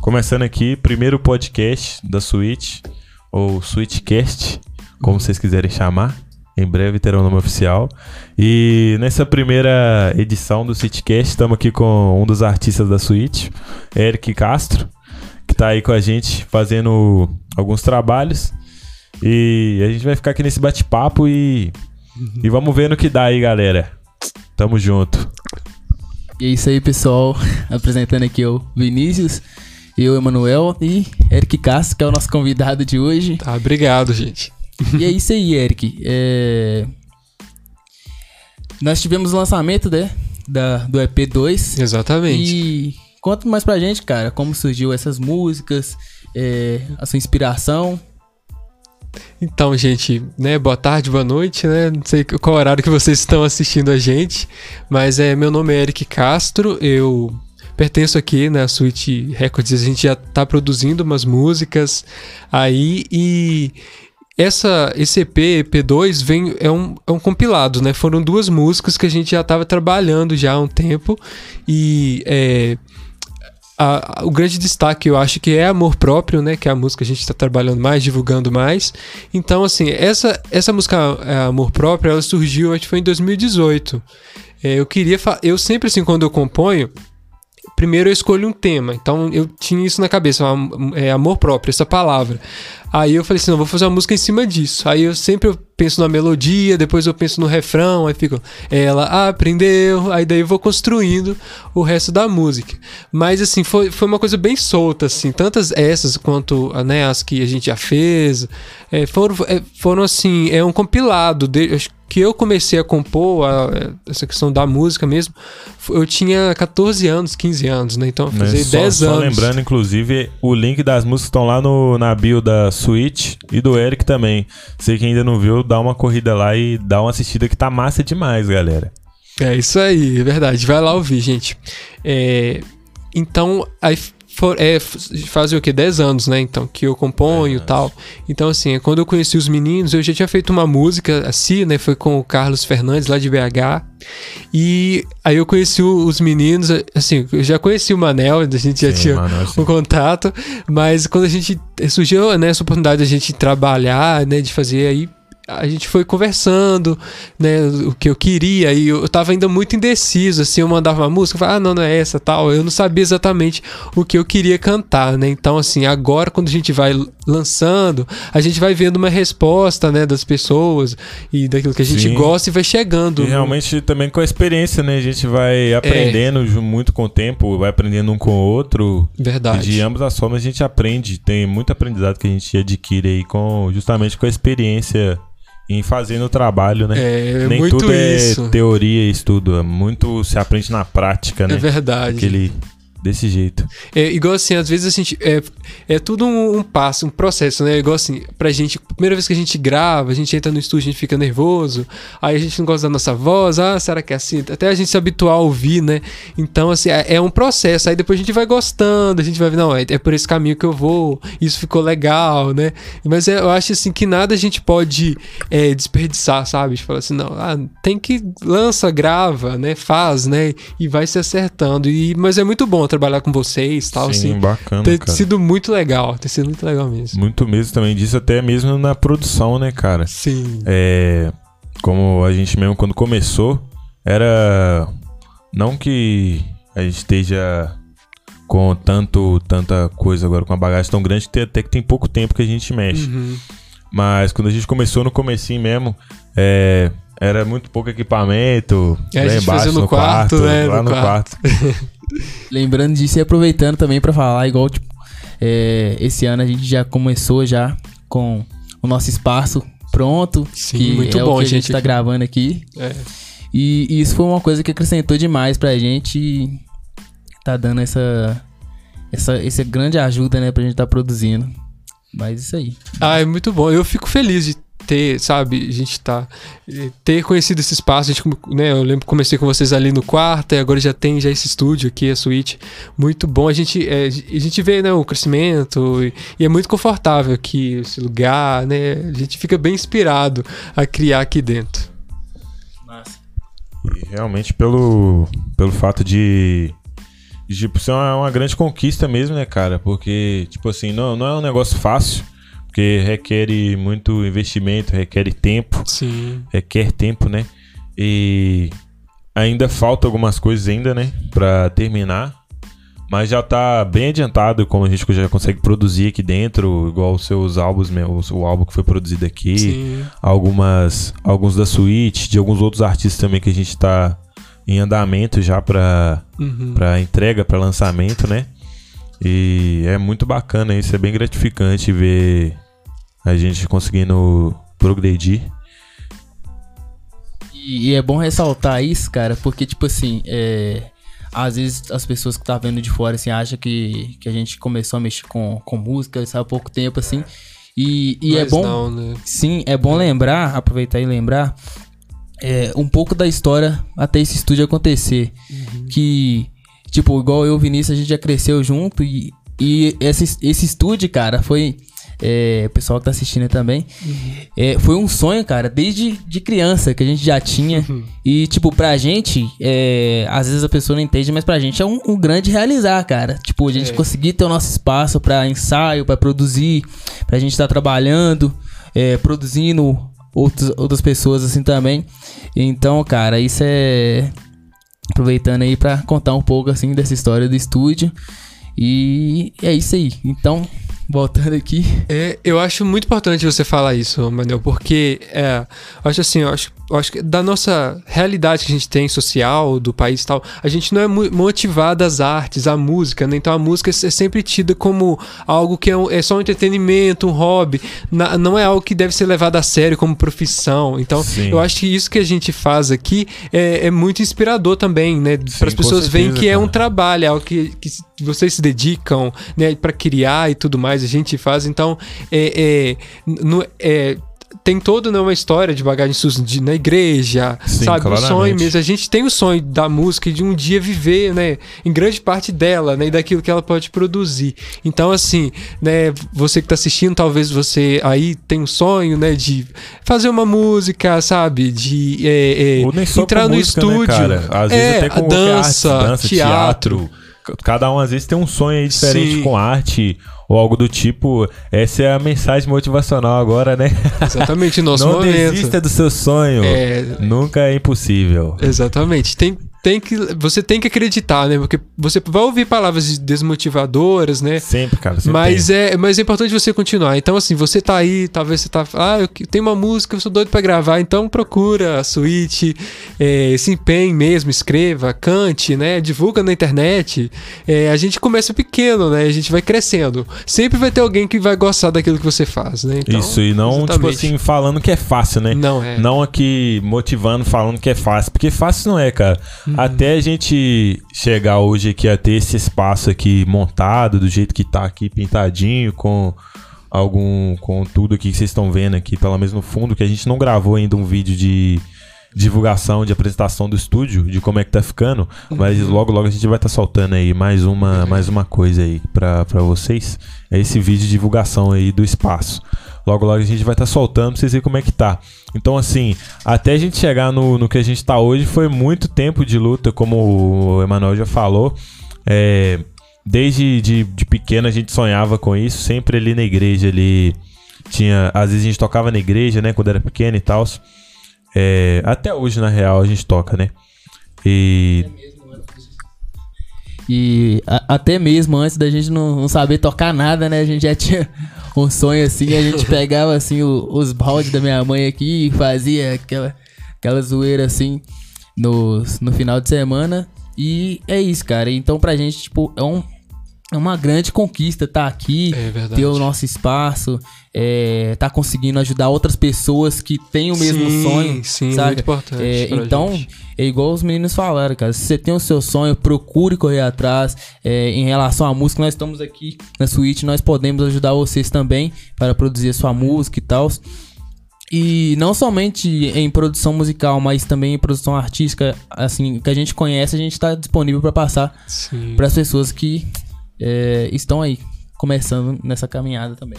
Começando aqui, primeiro podcast da Switch, ou Switchcast, como vocês quiserem chamar. Em breve terá um nome oficial. E nessa primeira edição do Switchcast, estamos aqui com um dos artistas da Switch, Eric Castro, que está aí com a gente fazendo alguns trabalhos. E a gente vai ficar aqui nesse bate-papo e, e vamos ver no que dá aí, galera. Tamo junto. E é isso aí, pessoal. Apresentando aqui o Vinícius, eu, Emanuel e Eric Castro, que é o nosso convidado de hoje. Tá, obrigado, gente. E é isso aí, Eric. É... Nós tivemos o lançamento, né? Da, do EP2. Exatamente. E conta mais pra gente, cara, como surgiu essas músicas, é, a sua inspiração. Então, gente, né, boa tarde, boa noite, né? Não sei qual horário que vocês estão assistindo a gente, mas é meu nome é Eric Castro, eu pertenço aqui na Suite Records, a gente já tá produzindo umas músicas aí e essa, esse EP, EP2, vem, é, um, é um compilado, né? Foram duas músicas que a gente já estava trabalhando já há um tempo e é, a, o grande destaque eu acho que é amor próprio, né? Que é a música que a gente está trabalhando mais, divulgando mais. Então, assim, essa, essa música é, Amor Próprio, ela surgiu, acho que foi em 2018. É, eu queria. Eu sempre, assim, quando eu componho, primeiro eu escolho um tema. Então eu tinha isso na cabeça, é, amor próprio, essa palavra. Aí eu falei assim, não, vou fazer uma música em cima disso. Aí eu sempre penso na melodia, depois eu penso no refrão, aí fico, ela aprendeu, aí daí eu vou construindo o resto da música. Mas assim, foi, foi uma coisa bem solta, assim, tantas essas quanto né, as que a gente já fez, é, foram, é, foram assim, é um compilado, de, acho que eu comecei a compor a, essa questão da música mesmo, eu tinha 14 anos, 15 anos, né? Então eu fazia 10 só, anos. Só lembrando, inclusive, o link das músicas estão lá no, na bio da Switch e do Eric também. Você que ainda não viu, dá uma corrida lá e dá uma assistida que tá massa demais, galera. É isso aí, é verdade. Vai lá ouvir, gente. É, então, aí for, é, fazem o que? 10 anos, né? Então, que eu componho e tal. Então, assim, quando eu conheci os meninos, eu já tinha feito uma música assim, né? Foi com o Carlos Fernandes, lá de BH. E aí eu conheci os meninos, assim, eu já conheci o Manel, a gente já sim, tinha Manel, um contato, mas quando a gente surgiu né, essa oportunidade de a gente trabalhar, né, de fazer aí a gente foi conversando, né, o que eu queria, e eu tava ainda muito indeciso, assim, eu mandava uma música, eu falava, ah, não, não é essa, tal, eu não sabia exatamente o que eu queria cantar, né, então, assim, agora quando a gente vai lançando, a gente vai vendo uma resposta, né, das pessoas e daquilo que a gente Sim. gosta e vai chegando. E realmente também com a experiência, né, a gente vai aprendendo é. muito com o tempo, vai aprendendo um com o outro. Verdade. E de ambas as formas a gente aprende, tem muito aprendizado que a gente adquire aí com, justamente com a experiência em fazendo o trabalho, né? É, Nem muito tudo isso. é teoria e estudo, é muito se aprende na prática, né? É verdade. Aquele desse jeito. É igual assim, às vezes a gente. É, é tudo um, um, passo, um processo, né? Igual assim, pra gente, primeira vez que a gente grava, a gente entra no estúdio, a gente fica nervoso, aí a gente não gosta da nossa voz, ah, será que é assim? Até a gente se habituar a ouvir, né? Então, assim, é, é um processo. Aí depois a gente vai gostando, a gente vai não, é, é, por esse caminho que eu vou, isso ficou legal, né? Mas é, eu acho assim que nada a gente pode é, desperdiçar, sabe? Falar assim, não, ah, tem que lança, grava, né? Faz, né? E vai se acertando. E, mas é muito bom trabalhar com vocês tal, Sim, assim. bacana, Tem cara. sido muito legal, tem sido muito legal mesmo. Muito mesmo também disso, até mesmo na produção, né, cara? Sim. É, como a gente mesmo quando começou, era não que a gente esteja com tanto tanta coisa agora com a bagagem tão grande que até que tem pouco tempo que a gente mexe. Uhum. Mas quando a gente começou no comecinho mesmo, é, era muito pouco equipamento. É, a lá gente embaixo, no, no quarto, né? Lá no, no quarto. Lembrando disso e aproveitando também para falar, igual, tipo, é, esse ano a gente já começou já com o nosso espaço pronto. Sim, que muito é bom, o que a gente. gente tá gravando aqui. É. E, e isso foi uma coisa que acrescentou demais pra gente e tá dando essa, essa, essa grande ajuda, né, pra gente tá produzindo. Mas isso aí. Ah, é muito bom. Eu fico feliz de ter, sabe, a gente tá. Ter conhecido esse espaço, a gente, né, eu lembro que comecei com vocês ali no quarto, e agora já tem já esse estúdio aqui, a suíte. Muito bom. A gente, é, a gente vê, né, o crescimento, e, e, é muito confortável aqui, esse lugar, né? A gente fica bem inspirado a criar aqui dentro. Massa. E realmente pelo, pelo fato de tipo, isso é uma, uma grande conquista mesmo, né, cara? Porque, tipo assim, não, não é um negócio fácil. Porque requer muito investimento, requer tempo. Sim. Requer tempo, né? E ainda falta algumas coisas ainda, né? Pra terminar. Mas já tá bem adiantado, como a gente já consegue produzir aqui dentro, igual os seus álbuns, o álbum que foi produzido aqui. Sim. Algumas, alguns da Switch, de alguns outros artistas também que a gente tá em andamento já pra, Uhum. pra entrega, pra lançamento, né? E é muito bacana isso, é bem gratificante ver a gente conseguindo progredir. E, e é bom ressaltar isso, cara, porque, tipo assim, é, às vezes as pessoas que tá vendo de fora, assim, acham que, que a gente começou a mexer com, com música isso há pouco tempo, assim. E, e é bom. Não, né? Sim, é bom lembrar, aproveitar e lembrar é, um pouco da história até esse estúdio acontecer. Que, tipo, igual eu e o Vinícius, a gente já cresceu junto e, e esse, esse estúdio, cara, foi. É, o pessoal que tá assistindo também. é, foi um sonho, cara, desde de criança que a gente já tinha. E, tipo, pra gente, é, às vezes a pessoa não entende, mas pra gente é um, um grande realizar, cara. Tipo, a gente É. conseguir ter o nosso espaço pra ensaio, pra produzir, pra gente estar trabalhando, é, produzindo outros, outras pessoas assim também. Então, cara, isso é. Aproveitando aí pra contar um pouco assim dessa história do estúdio. E é isso aí. Então, voltando aqui. É, eu acho muito importante você falar isso, Manuel, porque é, acho assim, eu acho, eu acho que da nossa realidade que a gente tem social, do país e tal, a gente não é motivado às artes, à música, né? Então a música é sempre tida como algo que é, um- é só um entretenimento, um hobby, na- não é algo que deve ser levado a sério como profissão. Então Sim. eu acho que isso que a gente faz aqui é, é muito inspirador também, né? Para as pessoas verem que é um cara. trabalho, é algo que, que vocês se dedicam, né, para criar e tudo mais, a gente faz. Então, é, é, no- é, tem toda né, uma história de bagagem de, na igreja, Sim, sabe? O sonho claramente. mesmo. A gente tem o sonho da música e de um dia viver, né? Em grande parte dela, né? E daquilo que ela pode produzir. Então, assim, né? Você que tá assistindo, talvez você aí tem um sonho, né? De fazer uma música, sabe? De é, é, entrar no música, né, estúdio. cara? Às vezes é, até com qualquer dança, arte, dança, teatro. Cada um às vezes tem um sonho aí diferente Sim. com arte ou algo do tipo. Essa é a mensagem motivacional agora, né? Exatamente, nosso Não momento. desista do seu sonho. É, Nunca é impossível. Exatamente. Tem, tem que, você tem que acreditar, né? Porque você vai ouvir palavras desmotivadoras, né? Sempre, cara. Sempre Mas tem. é, mas é importante você continuar. Então, assim, você tá aí, talvez você tá. Ah, eu tenho uma música, eu sou doido pra gravar. Então, procura a suíte, é, se empenhe mesmo, escreva, cante, né? Divulga na internet. É, a gente começa pequeno, né? A gente vai crescendo. Sempre vai ter alguém que vai gostar daquilo que você faz, né? Então, Isso, e não, tipo exatamente. assim, falando que é fácil, né? Não é. Não aqui motivando, falando que é fácil. Porque fácil não é, cara. Uhum. Até a gente chegar hoje aqui a ter esse espaço aqui montado, do jeito que tá aqui, pintadinho, com algum. com tudo aqui que vocês estão vendo aqui, pelo menos no fundo, que a gente não gravou ainda um vídeo de divulgação, de apresentação do estúdio, de como é que tá ficando. Mas Uhum. logo, logo a gente vai estar soltando aí mais uma, mais uma coisa aí pra, pra vocês. É esse vídeo de divulgação aí do espaço. Logo, logo a gente vai estar soltando pra vocês verem como é que tá. Então, assim, até a gente chegar no, no que a gente tá hoje, foi muito tempo de luta, como o Emanuel já falou. É, desde de, de pequeno a gente sonhava com isso, sempre ali na igreja ali. Tinha, às vezes a gente tocava na igreja, né, quando era pequeno e tal. É, até hoje, na real, a gente toca, né? E E a- até mesmo antes da gente não, não saber tocar nada, né? A gente já tinha um sonho assim, a gente pegava assim o- os baldes da minha mãe aqui e fazia aquela, aquela zoeira assim no, no final de semana. E é isso, cara. Então pra gente, tipo, é, um, é uma grande conquista estar aqui, É ter o nosso espaço, é, tá conseguindo ajudar outras pessoas que têm o mesmo Sim, sonho. sim, saca? muito importante É, então, gente. é igual os meninos falaram, cara. Se você tem o seu sonho, procure correr atrás. É, em relação à música, nós estamos aqui na suíte, nós podemos ajudar vocês também para produzir a sua música e tal. E não somente em produção musical, mas também em produção artística, assim, que a gente conhece, a gente está disponível para passar para as pessoas que é, estão aí começando nessa caminhada também.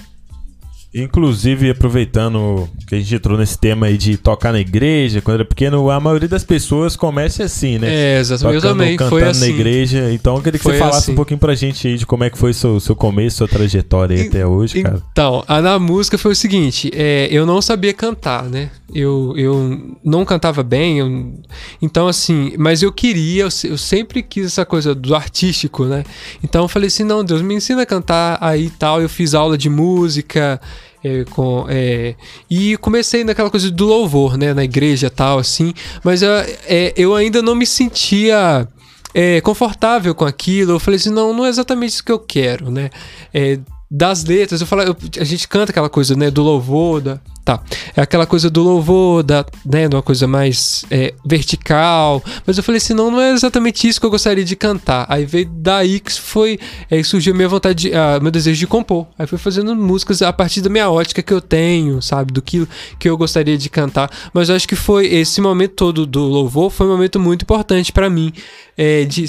Inclusive, aproveitando que a gente entrou nesse tema aí de tocar na igreja, quando era pequeno, a maioria das pessoas começa assim, né? É, exatamente. Eu Tocando, também. cantando Foi na assim. igreja. Então, eu queria que Foi você falasse assim. um pouquinho pra gente aí de como é que foi seu, seu começo, sua trajetória aí En- até hoje, cara. Então, a na música foi o seguinte: é, eu não sabia cantar, né? Eu, eu não cantava bem, eu- então assim, mas eu queria, eu, eu sempre quis essa coisa do artístico, né? Então eu falei assim: não, Deus me ensina a cantar aí e tal. Eu fiz aula de música. É, com, é, e comecei naquela coisa do louvor, né? Na igreja tal, assim. Mas eu, é, eu ainda não me sentia é, confortável com aquilo. Eu falei assim, não, não é exatamente isso que eu quero, né? É, das letras, eu falo, eu- a gente canta aquela coisa, né, do louvor, da, tá, é aquela coisa do louvor, da, né, de uma coisa mais é, vertical, mas eu falei assim, não, não é exatamente isso que eu gostaria de cantar. Aí veio daí que foi, aí surgiu a minha vontade, de, ah, meu desejo de compor. Aí fui fazendo músicas a partir da minha ótica que eu tenho, sabe, do que, que eu gostaria de cantar. Mas eu acho que foi esse momento todo do louvor foi um momento muito importante pra mim. É, de,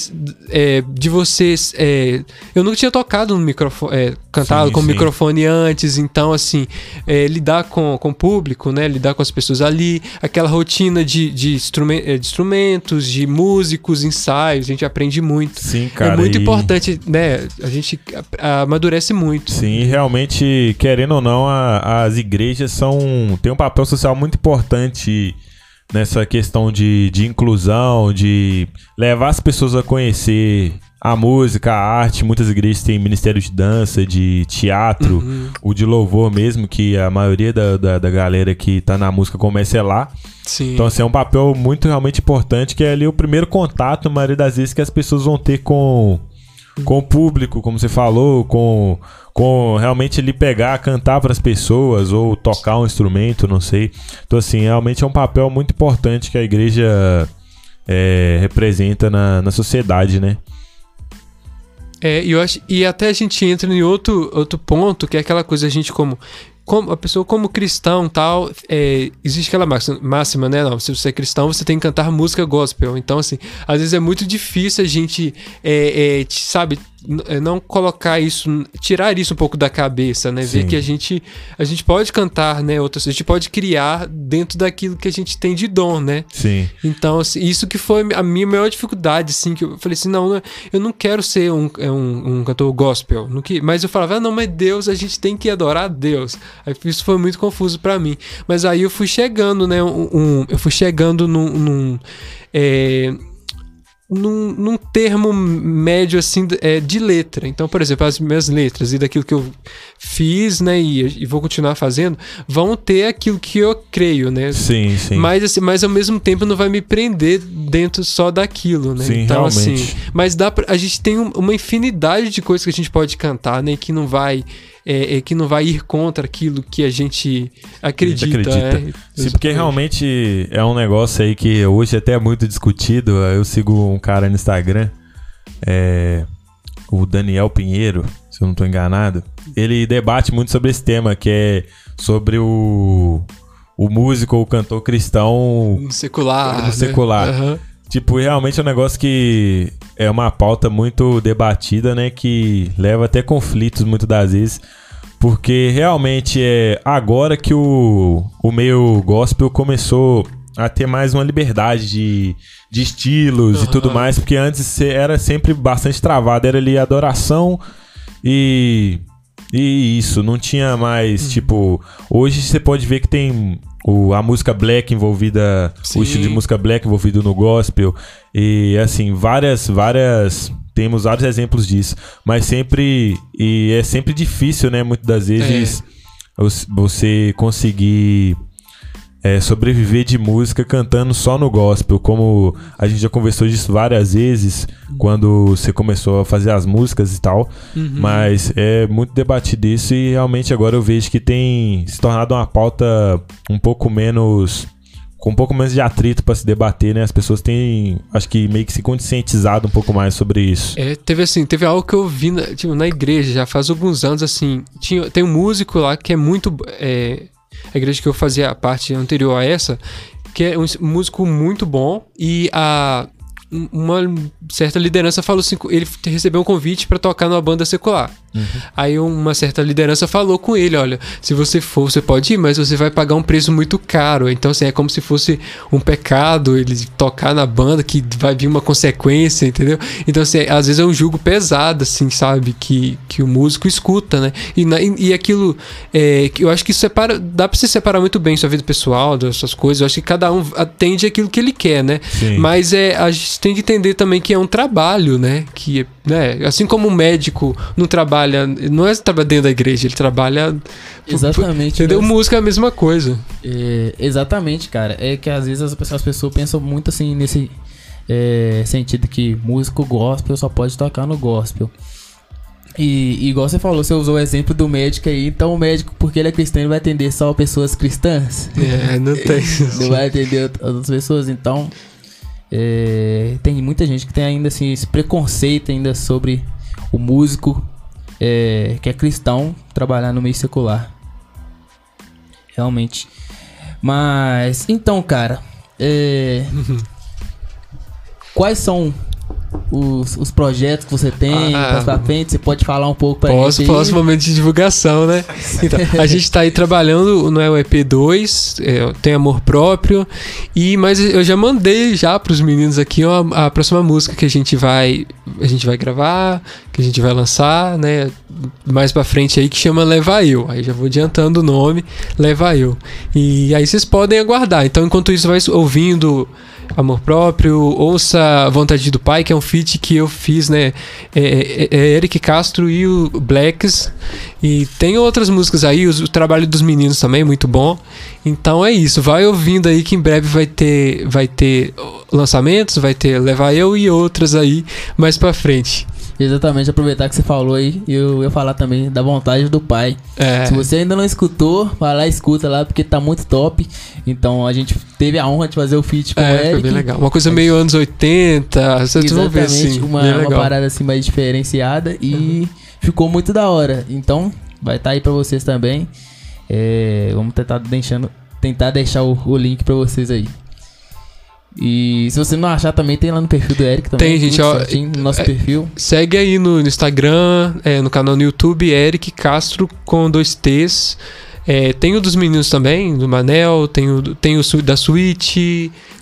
é, de vocês. é, eu nunca tinha tocado no microfone, é, cantado Sim, com sim. microfone antes, então, assim, é, lidar com, com público, né? Lidar com as pessoas ali, aquela rotina de, de, é, de instrumentos, de músicos, ensaios, a gente aprende muito. Sim, cara. é muito e- importante, né? A gente amadurece muito. Sim, realmente, querendo ou não, a- as igrejas são têm um papel social muito importante nessa questão de, de inclusão, de levar as pessoas a conhecer a música, a arte. Muitas igrejas têm ministério de dança, de teatro, Uhum. o de louvor mesmo, que a maioria da, da, da galera que tá na música começa é lá. Sim. Então, assim, é um papel muito realmente importante, que é ali o primeiro contato, na maioria das vezes, que as pessoas vão ter com, com o público, como você falou, com, com realmente ele pegar, cantar para as pessoas, ou tocar um instrumento, não sei. Então, assim, realmente é um papel muito importante que a igreja é, representa na, na sociedade, né? É, e eu acho, e até a gente entra em outro, outro ponto, que é aquela coisa, a gente como, como a pessoa como cristão tal, é, existe aquela máxima, né? Não, se você é cristão, você tem que cantar música gospel. Então, assim, às vezes é muito difícil a gente, é, é, sabe, não colocar isso, tirar isso um pouco da cabeça, né? Ver Sim. que a gente, a gente pode cantar, né? Outras, a gente pode criar dentro daquilo que a gente tem de dom, né? Sim. Então, assim, isso que foi a minha maior dificuldade, assim, que eu falei assim, não, eu não quero ser um, é, um, um cantor gospel, não que, mas eu falava, ah, não, mas Deus, a gente tem que adorar Deus. Aí isso foi muito confuso pra mim. Mas aí eu fui chegando, né, um, um- eu fui chegando num, num, é, num, num termo médio assim de- é, de letra. Então, por exemplo, as minhas letras e daquilo que eu fiz, né, e, e vou continuar fazendo, vão ter aquilo que eu creio, né? Sim, sim. Mas, assim, mas ao mesmo tempo não vai me prender dentro só daquilo, né? Sim, então, realmente. assim. Mas dá pra, a gente tem um- uma infinidade de coisas que a gente pode cantar, né? Que não vai. É, é, que não vai ir contra aquilo que a gente acredita. acredita. é. Sim, porque realmente é um negócio aí que hoje até é muito discutido. Eu sigo um cara no Instagram, é, o Daniel Pinheiro, se eu não tô enganado. Ele debate muito sobre esse tema, que é sobre o, o músico ou o cantor cristão. No secular. No né? secular. Aham. Tipo, realmente é um negócio que é uma pauta muito debatida, né? Que leva até conflitos muitas das vezes. Porque realmente é agora que o, o meio gospel começou a ter mais uma liberdade de, de estilos e tudo mais. Porque antes era sempre bastante travado. Era ali adoração e. E isso, não tinha mais, tipo. Hoje você pode ver que tem o, a música black envolvida. Sim. O estilo de música black envolvido no gospel. E assim, várias, várias. Temos vários exemplos disso. Mas sempre. E é sempre difícil, né? Muitas das vezes os- você conseguir é, sobreviver de música cantando só no gospel. Como a gente já conversou disso várias vezes quando você começou a fazer as músicas e tal. Uhum. Mas é muito debatido isso e realmente agora eu vejo que tem se tornado uma pauta um pouco menos. com um pouco menos de atrito pra se debater, né? As pessoas têm, acho que meio que se conscientizado um pouco mais sobre isso. É, teve assim, teve algo que eu vi na, tipo, na igreja já faz alguns anos, assim. Tinha, tem um músico lá que é muito. é, a igreja que eu fazia a parte anterior a essa, que é um músico muito bom. E a, uma certa liderança falou assim, ele recebeu um convite para tocar numa banda secular. Aí uma certa liderança falou com ele, olha, se você for, você pode ir, mas você vai pagar um preço muito caro. Então assim, é como se fosse um pecado ele tocar na banda que vai vir uma consequência, entendeu? Então assim, às vezes é um julgo pesado assim, sabe, que, que o músico escuta, né? E, na- e, e aquilo é, que eu acho que separa, dá para se separar muito bem sua vida pessoal, das suas coisas. Eu acho que cada um atende aquilo que ele quer, né? Sim. Mas é, a gente tem que entender também que é um trabalho, né? Que, né? Assim como um médico não trabalha, não é trabalhar dentro da igreja, ele trabalha. Exatamente. Entendeu? mas- Música é a mesma coisa. É, exatamente, cara. É que às vezes as pessoas, as pessoas pensam muito assim nesse é, sentido que músico gospel só pode tocar no gospel. E, e igual você falou, você usou o exemplo do médico aí, então o médico, porque ele é cristão, ele vai atender só pessoas cristãs. É, não tem. Não vai atender out- outras pessoas, então é, tem muita gente que tem ainda assim esse preconceito ainda sobre o músico é, que é cristão trabalhar no meio secular. Realmente. Mas então, cara, é, quais são os, os projetos que você tem Ah. mais pra frente? Você pode falar um pouco pra Posso, gente? aí? posso, momento de divulgação, né? Então, a gente tá aí trabalhando no EP2, é, tem amor próprio, e mas eu já mandei já pros meninos aqui ó, a, próxima música que a gente vai a gente vai gravar, que a gente vai lançar, né? Mais pra frente aí que chama Leva Eu. Aí já vou adiantando o nome, Leva Eu. E aí vocês podem aguardar. Então, enquanto isso vai ouvindo Amor Próprio, ouça Vontade do Pai, que é um feat que eu fiz, né? É, é- é Eric Castro e o Blacks. E tem outras músicas aí, os- o, trabalho dos meninos também, muito bom. Então é isso, vai ouvindo aí que em breve vai ter, vai ter lançamentos, vai ter Levar Eu e outras aí mais pra frente. Exatamente, aproveitar que você falou aí, eu ia falar também da vontade do pai. É, Se você ainda não escutou, vai lá e escuta lá, porque tá muito top. Então a gente teve a honra de fazer o feat com o é, Eric. foi bem legal. Uma coisa meio anos 80, vocês vão ver Exatamente, assim. uma, uma parada assim mais diferenciada e ficou muito da hora. Então, vai estar aí pra vocês também. É, vamos tentar deixando, tentar deixar o, o link pra vocês aí. E se você não achar também, tem lá no perfil do Eric também. Tem, gente, ó, no nosso é- perfil. Segue aí no, no Instagram, é, no canal no YouTube, Eric Castro com dois T's. É, tem o dos meninos também, do Manel, tem o, tem o da Switch,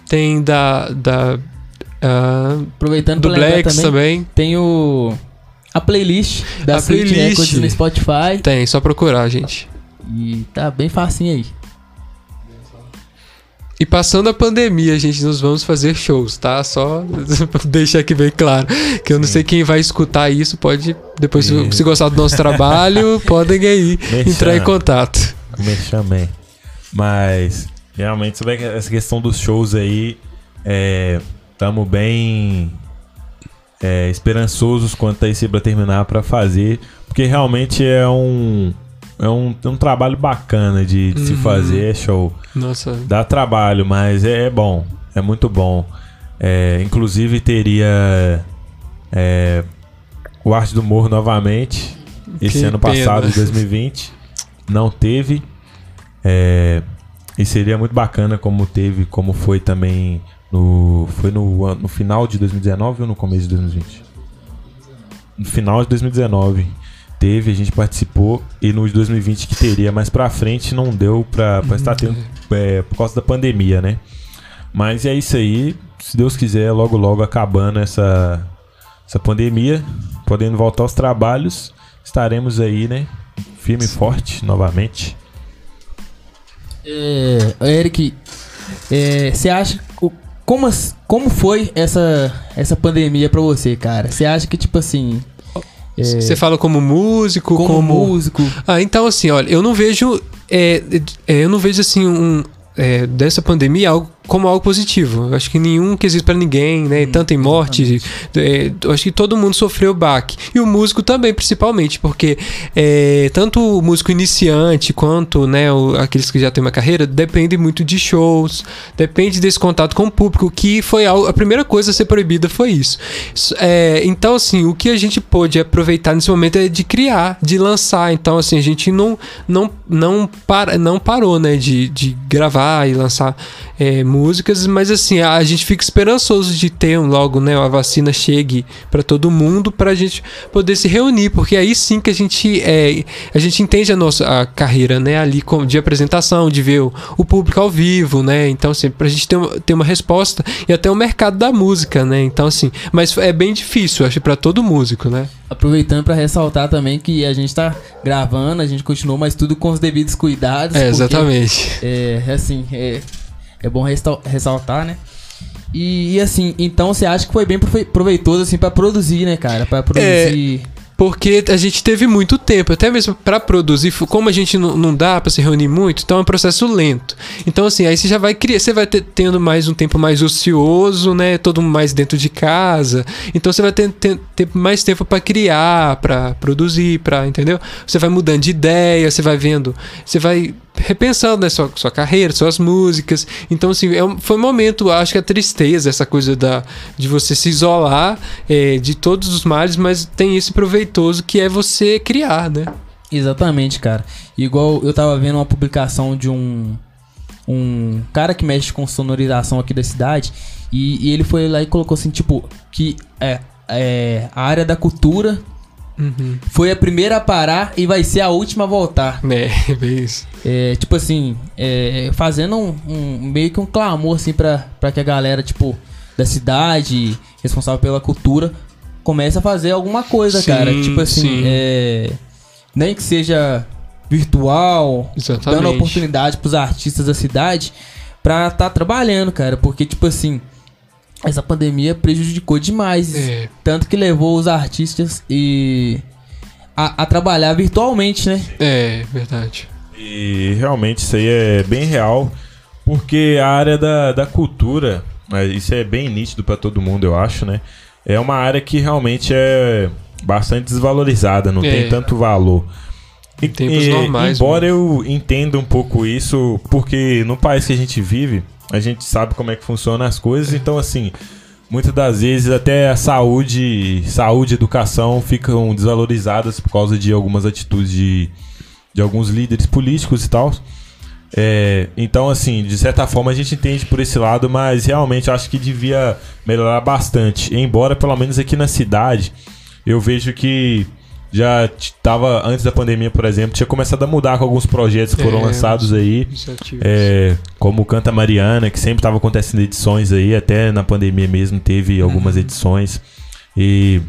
tem da. da ah, Aproveitando do Blacks também, também. tem o a playlist da A Switch playlist. Records no Spotify. Tem, só procurar, gente. E tá bem facinho aí. E passando a pandemia, gente, nós vamos fazer shows, tá? Só deixar aqui bem claro. Que eu não Sim. sei quem vai escutar isso, pode. Depois, se, Sim. se gostar do nosso trabalho, podem aí entrar em contato. Me chamei. Mas, realmente, sobre essa questão dos shows aí, estamos bem é, esperançosos quanto a esse pra terminar pra fazer, porque realmente é um, é um, é um trabalho bacana de, de se Uhum. fazer, é show. Nossa. Dá trabalho, mas é, é bom. É muito bom. É, inclusive teria é, o Arte do Morro novamente. Esse Que ano pena. passado, de 2020. Não teve. É, e seria muito bacana como teve, como foi também no. Foi no, no final de 2019 ou no começo de 2020? No final de 2019 teve, a gente participou, e no de 2020 que teria mais pra frente não deu pra, pra estar tendo é, por causa da pandemia, né? Mas é isso aí. Se Deus quiser, logo logo acabando essa, essa pandemia, podendo voltar aos trabalhos, estaremos aí, né? Firme e forte novamente. É, Eric, é, você acha. o- Como, como foi essa, essa pandemia pra você, cara? Você acha que, tipo assim. É, Você fala como músico, como, como. músico. Ah, então assim, olha, eu não vejo. é, é, eu não vejo assim um. é, dessa pandemia algo, como algo positivo. Eu acho que nenhum quesito pra ninguém, né? Tanto em morte. é, acho que todo mundo sofreu baque. E o músico também, principalmente, porque é, tanto o músico iniciante quanto né, o- aqueles que já têm uma carreira depende muito de shows, depende desse contato com o público, que foi algo- a primeira coisa a ser proibida foi isso. É, então, assim, o que a gente pôde aproveitar nesse momento é de criar, de lançar. Então, assim, a gente não, não, não, para, não parou, né, de, de gravar e lançar é, músicas, mas assim, a, a gente fica esperançoso de ter um, logo, né, a vacina chegue para todo mundo pra gente poder se reunir, porque aí sim que a gente é, a gente entende a nossa a carreira, né, ali com, de apresentação, de ver o, o público ao vivo, né? Então, assim, pra gente ter uma, ter uma resposta e até o mercado da música, né? Então, assim, mas é bem difícil, acho, para todo músico, né? Aproveitando para ressaltar também que a gente tá gravando, a gente continuou, mas tudo com os devidos cuidados. É, exatamente. É, assim, é, é bom ressaltar, né? E, e, assim, então você acha que foi bem proveitoso, assim, para produzir, né, cara? Pra produzir. É... Porque a gente teve muito tempo, até mesmo para produzir, como a gente não, não dá para se reunir muito, então é um processo lento. Então, assim, aí você já vai criar, você vai ter, tendo mais um tempo mais ocioso, né? Todo mundo mais dentro de casa. Então você vai ter, ter, ter mais tempo para criar, para produzir, para entendeu? Você vai mudando de ideia, você vai vendo, você vai repensando né, sua, sua carreira, suas músicas. Então, assim, é um, foi um momento, acho que a tristeza, essa coisa da, de você se isolar é, de todos os males, mas tem esse proveitoso que é você criar, né? Exatamente, cara. Igual eu tava vendo uma publicação de um, um cara que mexe com sonorização aqui da cidade, e, e ele foi lá e colocou assim, tipo, que é, é, a área da cultura Uhum. Foi a primeira a parar e vai ser a última a voltar. É, bem isso. É, tipo assim, é, fazendo um, um, meio que um clamor, assim, pra, pra que a galera, tipo, da cidade, responsável pela cultura, comece a fazer alguma coisa, sim, cara. Tipo assim, é, nem que seja virtual, Exatamente. dando oportunidade pros artistas da cidade pra estar tá trabalhando, cara. Porque, tipo assim, essa pandemia prejudicou demais. É. Tanto que levou os artistas e a, a, trabalhar virtualmente, né? É, verdade. E realmente isso aí é bem real, porque a área da, da cultura, é, isso é bem nítido para todo mundo, eu acho, né? É uma área que realmente é bastante desvalorizada, não é. tem tanto valor. Em tempos e, normais. Embora eu entenda um pouco isso, porque no país que a gente vive, a gente sabe como é que funcionam as coisas, então assim, muitas das vezes até a saúde, saúde e educação ficam desvalorizadas por causa de algumas atitudes de, de alguns líderes políticos e tal. É, então, assim, de certa forma a gente entende por esse lado, mas realmente acho que devia melhorar bastante. Embora, pelo menos aqui na cidade, eu vejo que já estava antes da pandemia, por exemplo, tinha começado a mudar com alguns projetos que foram é, lançados aí, é, como o Canta Mariana, que sempre estava acontecendo edições aí, até na pandemia mesmo teve algumas uhum. edições e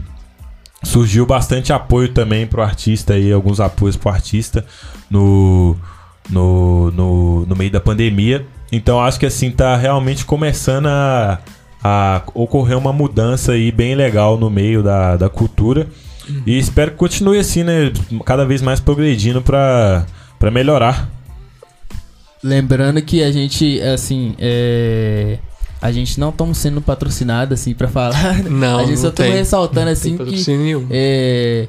surgiu bastante apoio também pro artista aí, alguns apoios pro artista no, no, no, no meio da pandemia. Então acho que assim tá realmente começando a, a ocorrer uma mudança aí bem legal no meio da, da cultura. E espero que continue assim, né? Cada vez mais progredindo pra, pra melhorar. Lembrando que a gente, assim, é... A gente não estamos sendo patrocinados, assim, pra falar. Não, A gente só estamos ressaltando, não assim, que... É...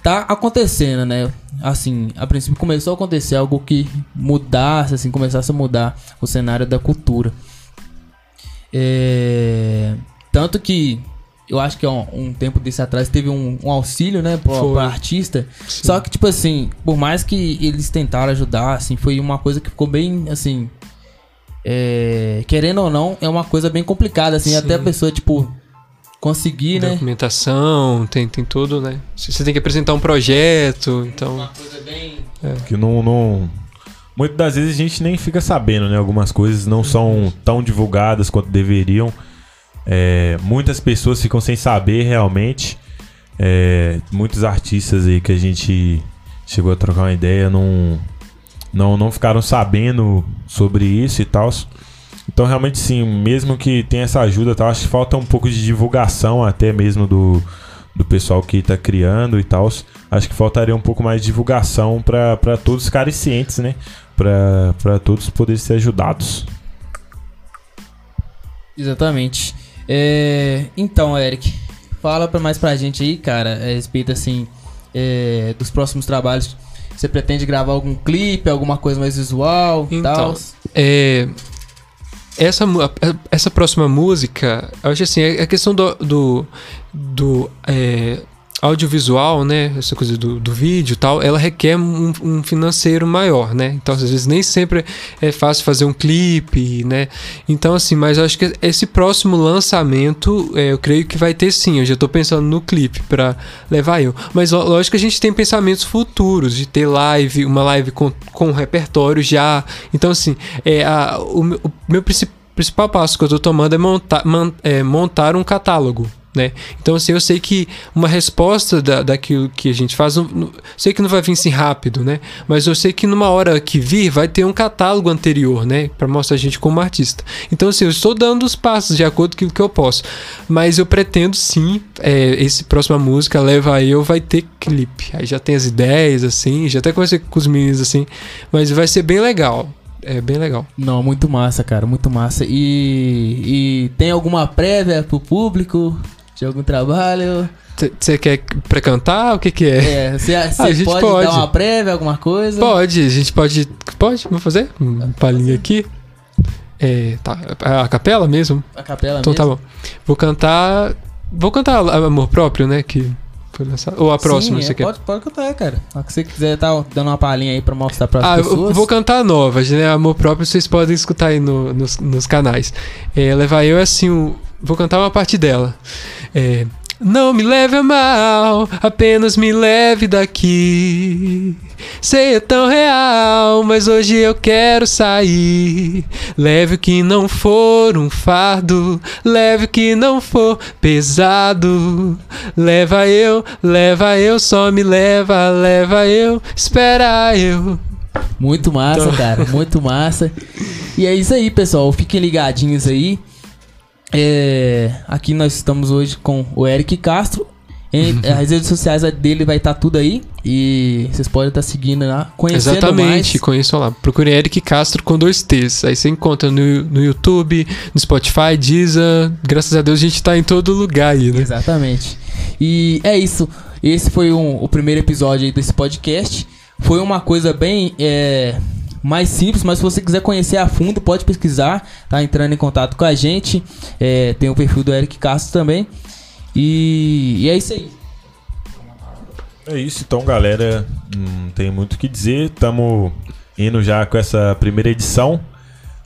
Tá acontecendo, né? Assim, a princípio começou a acontecer algo que mudasse, assim, começasse a mudar o cenário da cultura. É... Tanto que eu acho que um, um tempo desse atrás teve um, um auxílio, né, pro, pro artista. Sim. Só que, tipo assim, por mais que eles tentaram ajudar, assim, foi uma coisa que ficou bem, assim. É, querendo ou não, é uma coisa bem complicada, assim, Sim. até a pessoa, tipo, conseguir, né? Documentação, tem, tem tudo, né? Você tem que apresentar um projeto, então. Uma coisa bem. É. Que não, não. Muitas das vezes a gente nem fica sabendo, né? Algumas coisas não são tão divulgadas quanto deveriam. É, muitas pessoas ficam sem saber realmente. É, muitos artistas aí que a gente chegou a trocar uma ideia não, não, não ficaram sabendo sobre isso e tal. Então, realmente, sim, mesmo que tenha essa ajuda, tal, acho que falta um pouco de divulgação até mesmo do, do pessoal que está criando e tal. Acho que faltaria um pouco mais de divulgação para todos ficarem cientes, né? Para todos poderem ser ajudados. Exatamente. É, então, Eric, fala pra mais pra gente aí, cara, a respeito assim é, dos próximos trabalhos. Você pretende gravar algum clipe, alguma coisa mais visual então, tal? É, essa, essa próxima música, eu acho assim, a questão do, do, do é, audiovisual, né, essa coisa do, do vídeo tal, ela requer um, um, financeiro maior, né? Então, às vezes, nem sempre é fácil fazer um clipe, né? Então, assim, mas eu acho que esse próximo lançamento, é, eu creio que vai ter sim. Eu já tô pensando no clipe para levar eu. Mas, lógico que a gente tem pensamentos futuros de ter live, uma live com, com repertório já. Então, assim, é, a, o, o meu principal passo que eu tô tomando é montar, man, é, montar um catálogo né? Então, assim, eu sei que uma resposta da, daquilo que a gente faz, não, não, sei que não vai vir assim rápido, né? Mas eu sei que numa hora que vir, vai ter um catálogo anterior, né? Para mostrar a gente como artista. Então, assim, eu estou dando os passos de acordo com o que eu posso. Mas eu pretendo sim, é, esse próxima música, Leva Eu, vai ter clipe. Aí já tem as ideias, assim, já até conversei com os meninos, assim. Mas vai ser bem legal é bem legal. Não, muito massa, cara, muito massa. E, e tem alguma prévia pro público? De algum trabalho. Você quer pré-cantar? O que que é? É, você ah, pode, pode, dar uma prévia, alguma coisa? Pode, a gente pode. Pode, vamos fazer? Uma palhinha aqui. É, tá, a capela mesmo? A capela então, mesmo. Então tá bom. Vou cantar. Vou cantar Amor Próprio, né? Que. Ou a próxima, Sim, você é, quer? Pode, pode cantar, cara. Se você quiser tá dando uma palhinha aí pra mostrar pra ah, pessoas. vou cantar a nova, né? Amor Próprio, vocês podem escutar aí no, nos, nos canais. É, levar eu é assim, o, vou cantar uma parte dela. É. Não me leve a mal, apenas me leve daqui. Sei é tão real, mas hoje eu quero sair. Leve o que não for um fardo, leve o que não for pesado. Leva eu, leva eu, só me leva, leva eu, espera eu. Muito massa, então... cara, muito massa. E é isso aí, pessoal. Fiquem ligadinhos aí. É, aqui nós estamos hoje com o Eric Castro. Em, as redes sociais dele vai estar tá tudo aí. E vocês podem estar tá seguindo lá, conhecendo Exatamente, mais. conheçam lá. Procure Eric Castro com dois T's. Aí você encontra no, no YouTube, no Spotify, Deezer. Graças a Deus a gente está em todo lugar aí, né? Exatamente. E é isso. Esse foi um, o primeiro episódio desse podcast. Foi uma coisa bem. É, mais simples, mas se você quiser conhecer a fundo, pode pesquisar, tá entrando em contato com a gente. É, tem o perfil do Eric Castro também. E, e é isso aí. É isso, então, galera. Não tem muito o que dizer. Estamos indo já com essa primeira edição.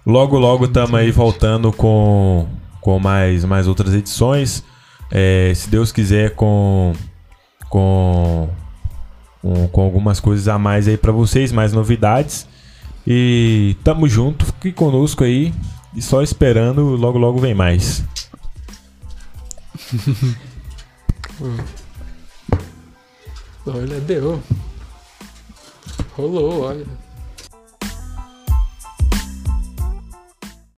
Logo, logo estamos aí voltando com, com mais, mais outras edições. É, se Deus quiser, com, com, com, com algumas coisas a mais aí para vocês, mais novidades. E tamo junto, fique conosco aí. E só esperando, logo logo vem mais. olha, deu. Rolou, olha.